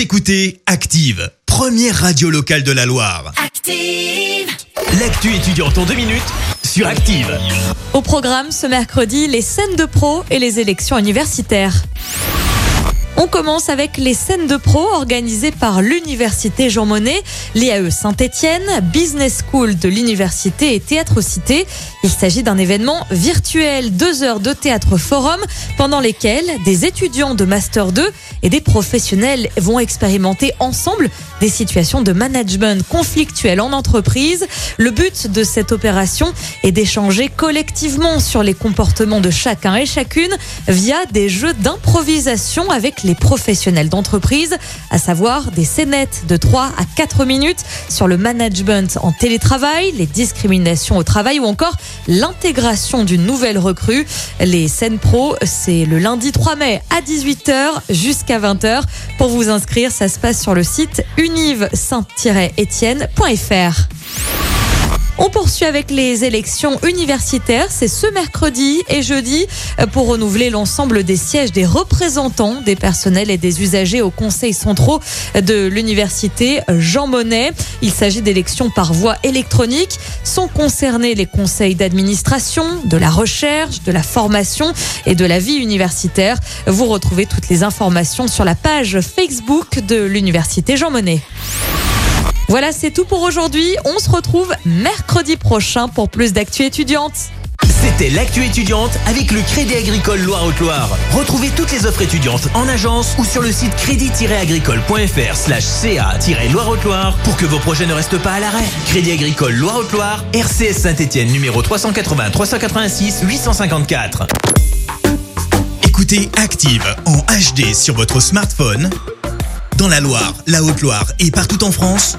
Vous écoutez Active, première radio locale de la Loire. Active. L'actu étudiante en deux minutes sur Active. Au programme ce mercredi, les scènes de pro et les élections universitaires. On commence avec les scènes de pro organisées par l'Université Jean Monnet, l'IAE Saint-Étienne, Business School de l'Université et Théâtre Cité. Il s'agit d'un événement virtuel, deux heures de théâtre forum, pendant lesquelles des étudiants de Master 2 et des professionnels vont expérimenter ensemble des situations de management conflictuelles en entreprise. Le but de cette opération est d'échanger collectivement sur les comportements de chacun et chacune via des jeux d'improvisation avec les professionnels d'entreprise, à savoir des scénettes de 3 à 4 minutes sur le management en télétravail, les discriminations au travail ou encore l'intégration d'une nouvelle recrue. Les scènes pro, c'est le lundi 3 mai à 18h jusqu'à 20h. Pour vous inscrire, ça se passe sur le site unive-saint-etienne.fr. On poursuit avec les élections universitaires. C'est ce mercredi et jeudi pour renouveler l'ensemble des sièges des représentants des personnels et des usagers au conseil centraux de l'université Jean Monnet. Il s'agit d'élections par voie électronique. Sont concernés les conseils d'administration, de la recherche, de la formation et de la vie universitaire. Vous retrouvez toutes les informations sur la page Facebook de l'université Jean Monnet. Voilà, c'est tout pour aujourd'hui. On se retrouve mercredi prochain pour plus d'actu étudiantes. C'était l'actu étudiante avec le Crédit Agricole Loire-Haute-Loire. Retrouvez toutes les offres étudiantes en agence ou sur le site crédit-agricole.fr slash ca-loire-haute-loire pour que vos projets ne restent pas à l'arrêt. Crédit Agricole Loire-Haute-Loire, RCS Saint-Etienne numéro 380 386 854. Écoutez Active en HD sur votre smartphone, dans la Loire, la Haute-Loire et partout en France,